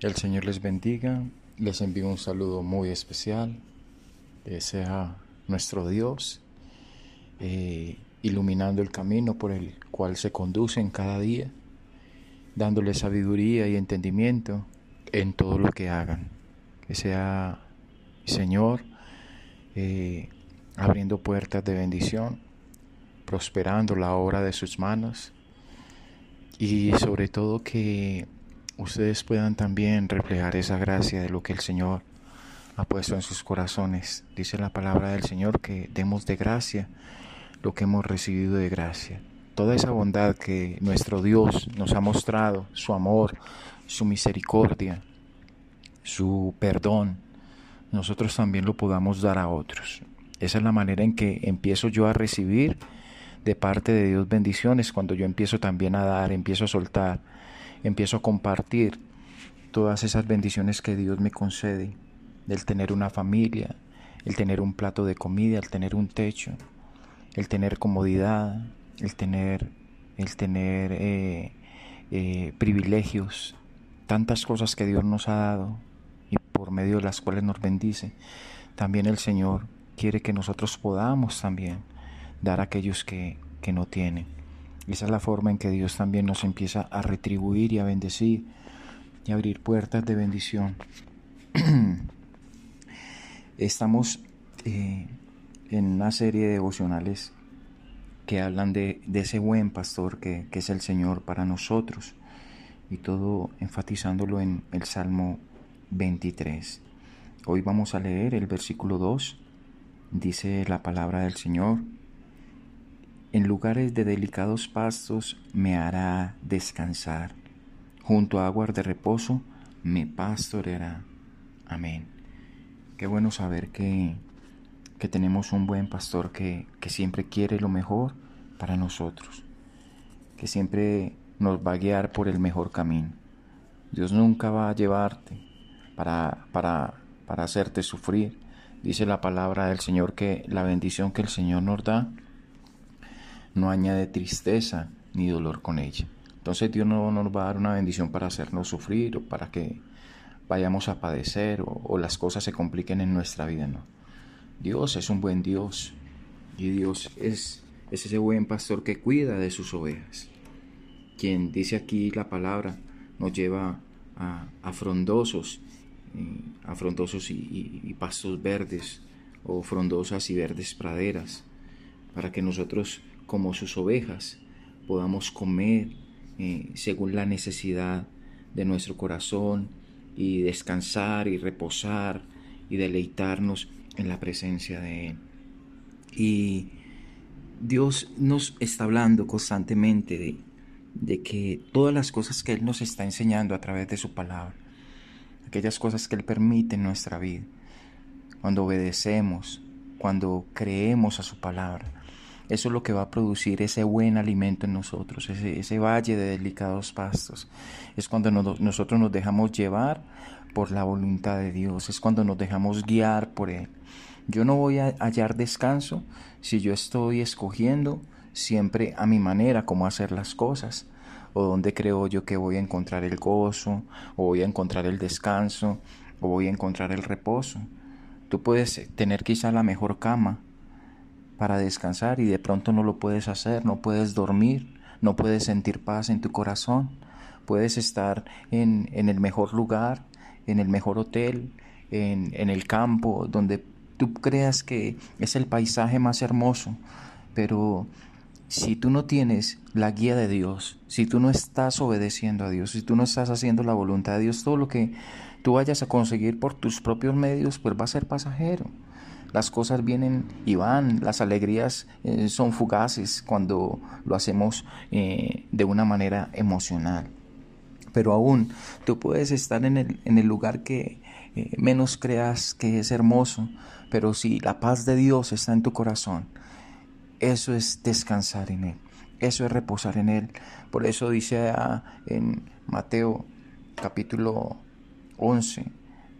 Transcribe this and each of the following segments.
El Señor les bendiga. Les envío un saludo muy especial. Que sea nuestro Dios eh, iluminando el camino por el cual se conducen cada día, dándole sabiduría y entendimiento en todo lo que hagan. Que sea Señor eh, abriendo puertas de bendición, prosperando la obra de sus manos y sobre todo que ustedes puedan también reflejar esa gracia de lo que el Señor ha puesto en sus corazones. Dice la palabra del Señor que demos de gracia lo que hemos recibido de gracia. Toda esa bondad que nuestro Dios nos ha mostrado, su amor, su misericordia, su perdón, nosotros también lo podamos dar a otros. Esa es la manera en que empiezo yo a recibir de parte de Dios bendiciones, cuando yo empiezo también a dar, empiezo a soltar empiezo a compartir todas esas bendiciones que Dios me concede, el tener una familia, el tener un plato de comida, el tener un techo, el tener comodidad, el tener, el tener eh, eh, privilegios, tantas cosas que Dios nos ha dado y por medio de las cuales nos bendice. También el Señor quiere que nosotros podamos también dar a aquellos que, que no tienen. Esa es la forma en que Dios también nos empieza a retribuir y a bendecir y abrir puertas de bendición. Estamos eh, en una serie de devocionales que hablan de, ese buen pastor que, que, es el Señor para nosotros y todo enfatizándolo en el Salmo 23. Hoy vamos a leer el versículo 2. Dice la palabra del Señor. En lugares de delicados pastos me hará descansar. Junto a aguas de reposo me pastoreará. Amén. Qué bueno saber que, que tenemos un buen pastor que, que siempre quiere lo mejor para nosotros, que siempre nos va a guiar por el mejor camino. Dios nunca va a llevarte para, para, para hacerte sufrir. Dice la palabra del Señor que la bendición que el Señor nos da no añade tristeza ni dolor con ella. Entonces Dios no nos va a dar una bendición para hacernos sufrir o para que vayamos a padecer o, las cosas se compliquen en nuestra vida, no. Dios es un buen Dios y Dios es, ese buen pastor que cuida de sus ovejas. Quien dice aquí la palabra nos lleva a, frondosos, eh, a frondosos y pastos verdes o frondosas y verdes praderas para que nosotros como sus ovejas podamos comer eh, según la necesidad de nuestro corazón y descansar y reposar y deleitarnos en la presencia de Él. Y Dios nos está hablando constantemente de, de que todas las cosas que Él nos está enseñando a través de su palabra, aquellas cosas que Él permite en nuestra vida, cuando obedecemos, cuando creemos a su palabra, eso es lo que va a producir ese buen alimento en nosotros, ese, valle de delicados pastos. Es cuando nosotros nos dejamos llevar por la voluntad de Dios, es cuando nos dejamos guiar por Él. Yo no voy a hallar descanso si yo estoy escogiendo siempre a mi manera cómo hacer las cosas, o donde creo yo que voy a encontrar el gozo, o voy a encontrar el descanso, o voy a encontrar el reposo. Tú puedes tener quizá la mejor cama, para descansar y de pronto no lo puedes hacer, no puedes dormir, no puedes sentir paz en tu corazón, puedes estar en, el mejor lugar, en el mejor hotel, en, en el campo, donde tú creas que es el paisaje más hermoso, pero si tú no tienes la guía de Dios, si tú no estás obedeciendo a Dios, si tú no estás haciendo la voluntad de Dios, todo lo que tú vayas a conseguir por tus propios medios, pues va a ser pasajero. Las cosas vienen y van, las alegrías eh, son fugaces cuando lo hacemos eh, de una manera emocional. Pero aún tú puedes estar en el, en el lugar que eh, menos creas que es hermoso, pero si la paz de Dios está en tu corazón, eso es descansar en Él, eso es reposar en Él. Por eso dice en Mateo capítulo 11,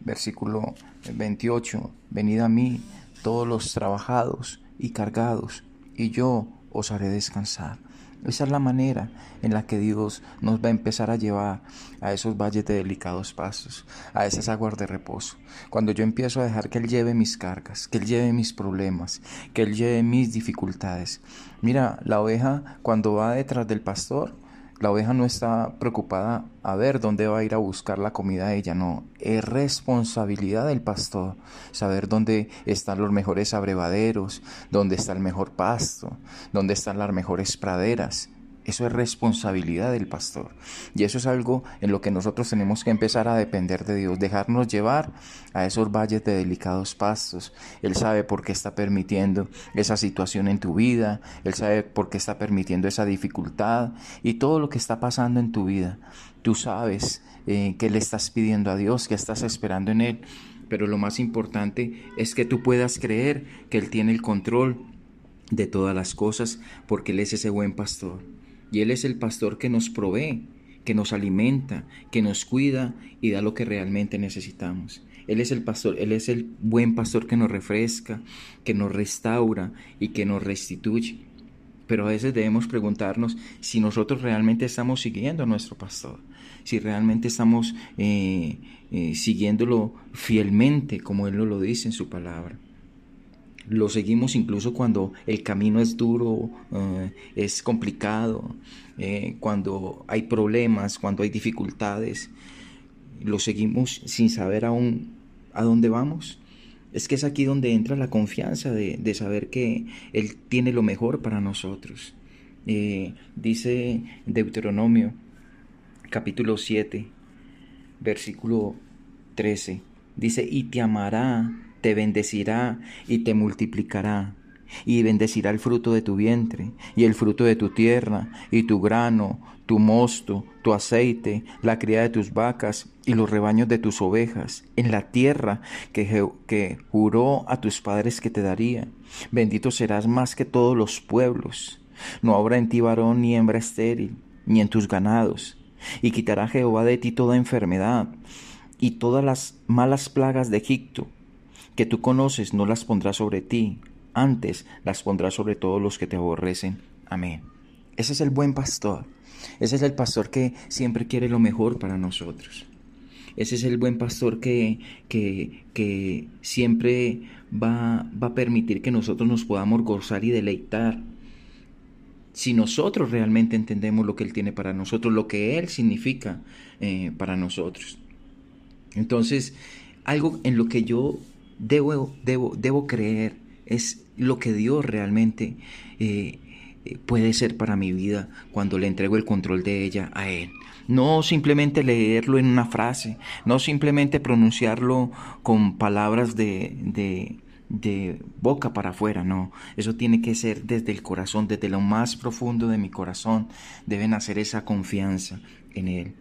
versículo 28, venid a mí todos los trabajados y cargados, y yo os haré descansar. Esa es la manera en la que Dios nos va a empezar a llevar a esos valles de delicados pasos, a esas aguas de reposo. Cuando yo empiezo a dejar que Él lleve mis cargas, que Él lleve mis problemas, que Él lleve mis dificultades. Mira, la oveja cuando va detrás del pastor, la oveja no está preocupada a ver dónde va a ir a buscar la comida ella, no. Es responsabilidad del pastor saber dónde están los mejores abrevaderos, dónde está el mejor pasto, dónde están las mejores praderas. Eso es responsabilidad del pastor. Y eso es algo en lo que nosotros tenemos que empezar a depender de Dios, dejarnos llevar a esos valles de delicados pastos. Él sabe por qué está permitiendo esa situación en tu vida, Él sabe por qué está permitiendo esa dificultad y todo lo que está pasando en tu vida. Tú sabes eh, que le estás pidiendo a Dios, que estás esperando en Él. Pero lo más importante es que tú puedas creer que Él tiene el control de todas las cosas porque Él es ese buen pastor. Y Él es el pastor que nos provee, que nos alimenta, que nos cuida y da lo que realmente necesitamos. Él es el pastor, Él es el buen pastor que nos refresca, que nos restaura y que nos restituye. Pero a veces debemos preguntarnos si nosotros realmente estamos siguiendo a nuestro pastor, si realmente estamos eh, eh, siguiéndolo fielmente como Él nos lo dice en su palabra lo seguimos incluso cuando el camino es duro, eh, es complicado, eh, cuando hay problemas, cuando hay dificultades, lo seguimos sin saber aún a dónde vamos. Es que es aquí donde entra la confianza de, saber que Él tiene lo mejor para nosotros. Eh, dice Deuteronomio capítulo 7, versículo 13, dice, y te amará te bendecirá y te multiplicará, y bendecirá el fruto de tu vientre, y el fruto de tu tierra, y tu grano, tu mosto, tu aceite, la cría de tus vacas y los rebaños de tus ovejas, en la tierra que, juró a tus padres que te daría. Bendito serás más que todos los pueblos. No habrá en ti varón ni hembra estéril, ni en tus ganados. Y quitará Jehová de ti toda enfermedad y todas las malas plagas de Egipto que tú conoces no las pondrá sobre ti, antes las pondrá sobre todos los que te aborrecen. Amén. Ese es el buen pastor. Ese es el pastor que siempre quiere lo mejor para nosotros. Ese es el buen pastor que, que, que siempre va, va, a permitir que nosotros nos podamos gozar y deleitar. Si nosotros realmente entendemos lo que Él tiene para nosotros, lo que Él significa eh, para nosotros. Entonces, algo en lo que yo debo, debo, debo creer es lo que Dios realmente eh, puede ser para mi vida cuando le entrego el control de ella a Él. No simplemente leerlo en una frase, no simplemente pronunciarlo con palabras de, de, de boca para afuera, no. Eso tiene que ser desde el corazón, desde lo más profundo de mi corazón. Deben hacer esa confianza en Él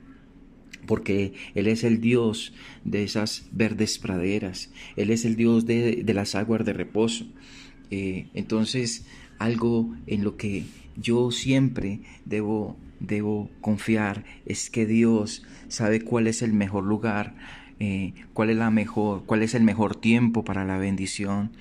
porque Él es el Dios de esas verdes praderas, Él es el Dios de, las aguas de reposo. Eh, entonces, algo en lo que yo siempre debo, debo confiar es que Dios sabe cuál es el mejor lugar, eh, cuál es la mejor, cuál es el mejor tiempo para la bendición,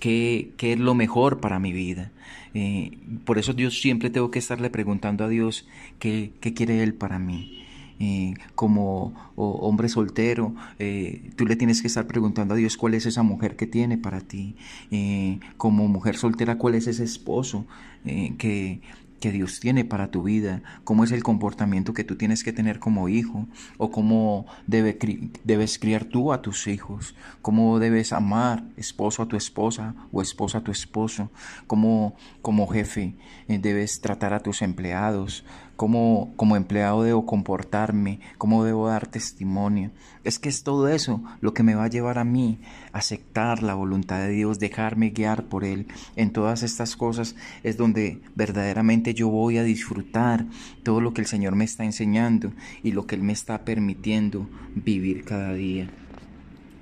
qué, qué es lo mejor para mi vida. Eh, por eso Dios siempre tengo que estarle preguntando a Dios qué, qué quiere Él para mí. Eh, como hombre soltero, eh, tú le tienes que estar preguntando a Dios cuál es esa mujer que tiene para ti. Eh, como mujer soltera, cuál es ese esposo que, que Dios tiene para tu vida, cómo es el comportamiento que tú tienes que tener como hijo, o cómo debe, debes criar tú a tus hijos, cómo debes amar esposo a tu esposa o esposa a tu esposo, cómo como jefe debes tratar a tus empleados, cómo como empleado debo comportarme, cómo debo dar testimonio. Es que es todo eso lo que me va a llevar a mí a aceptar la voluntad de Dios, dejarme guiar por Él. En todas estas cosas es donde verdaderamente yo voy a disfrutar todo lo que el Señor me está enseñando y lo que Él me está permitiendo vivir cada día.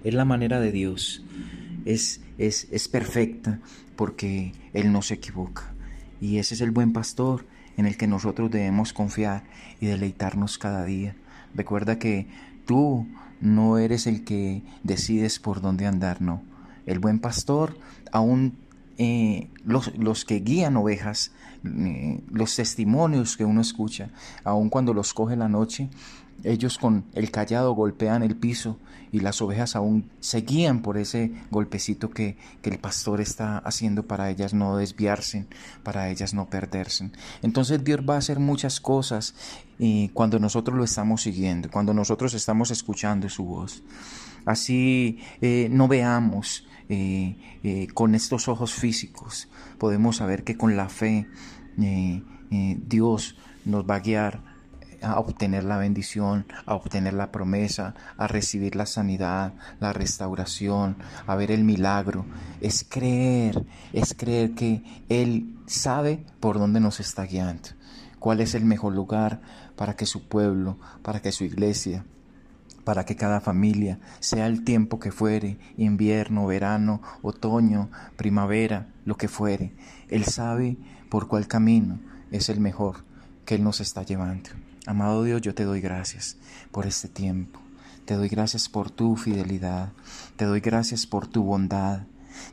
Es la manera de Dios, es, es, es perfecta porque Él no se equivoca. Y ese es el buen pastor en el que nosotros debemos confiar y deleitarnos cada día. Recuerda que tú no eres el que decides por dónde andar, no. El buen pastor aún eh, los, los, que guían ovejas, eh, los testimonios que uno escucha, aun cuando los coge la noche, ellos con el callado golpean el piso y las ovejas aún se guían por ese golpecito que, que, el pastor está haciendo para ellas no desviarse, para ellas no perderse. Entonces Dios va a hacer muchas cosas eh, cuando nosotros lo estamos siguiendo, cuando nosotros estamos escuchando su voz. Así eh, no veamos eh, con estos ojos físicos, podemos saber que con la fe Dios nos va a guiar a obtener la bendición, a obtener la promesa, a recibir la sanidad, la restauración, a ver el milagro. Es creer, es creer que Él sabe por dónde nos está guiando, cuál es el mejor lugar para que su pueblo, para que su iglesia, para que cada familia, sea el tiempo que fuere, invierno, verano, otoño, primavera, lo que fuere, Él sabe por cuál camino es el mejor que Él nos está llevando. Amado Dios, yo te doy gracias por este tiempo. Te doy gracias por tu fidelidad. Te doy gracias por tu bondad.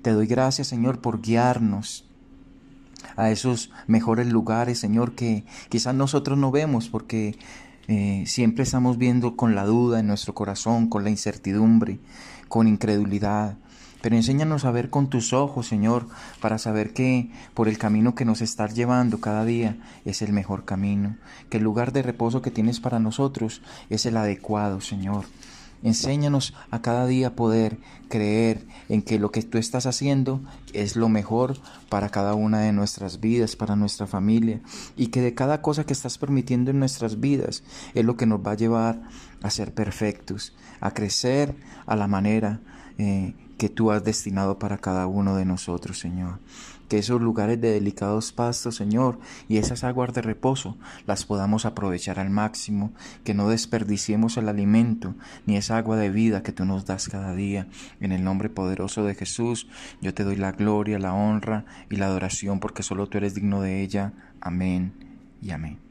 Te doy gracias, Señor, por guiarnos a esos mejores lugares, Señor, que quizás nosotros no vemos porque eh, siempre estamos viendo con la duda en nuestro corazón, con la incertidumbre, con incredulidad. Pero enséñanos a ver con tus ojos, Señor, para saber que por el camino que nos estás llevando cada día es el mejor camino, que el lugar de reposo que tienes para nosotros es el adecuado, Señor. Enséñanos a cada día poder creer en que lo que tú estás haciendo es lo mejor para cada una de nuestras vidas, para nuestra familia, y que de cada cosa que estás permitiendo en nuestras vidas es lo que nos va a llevar a ser perfectos, a crecer a la manera eh, que tú has destinado para cada uno de nosotros, Señor. Que esos lugares de delicados pastos, Señor, y esas aguas de reposo las podamos aprovechar al máximo, que no desperdiciemos el alimento ni esa agua de vida que tú nos das cada día. En el nombre poderoso de Jesús, yo te doy la gloria, la honra y la adoración, porque solo tú eres digno de ella. Amén y amén.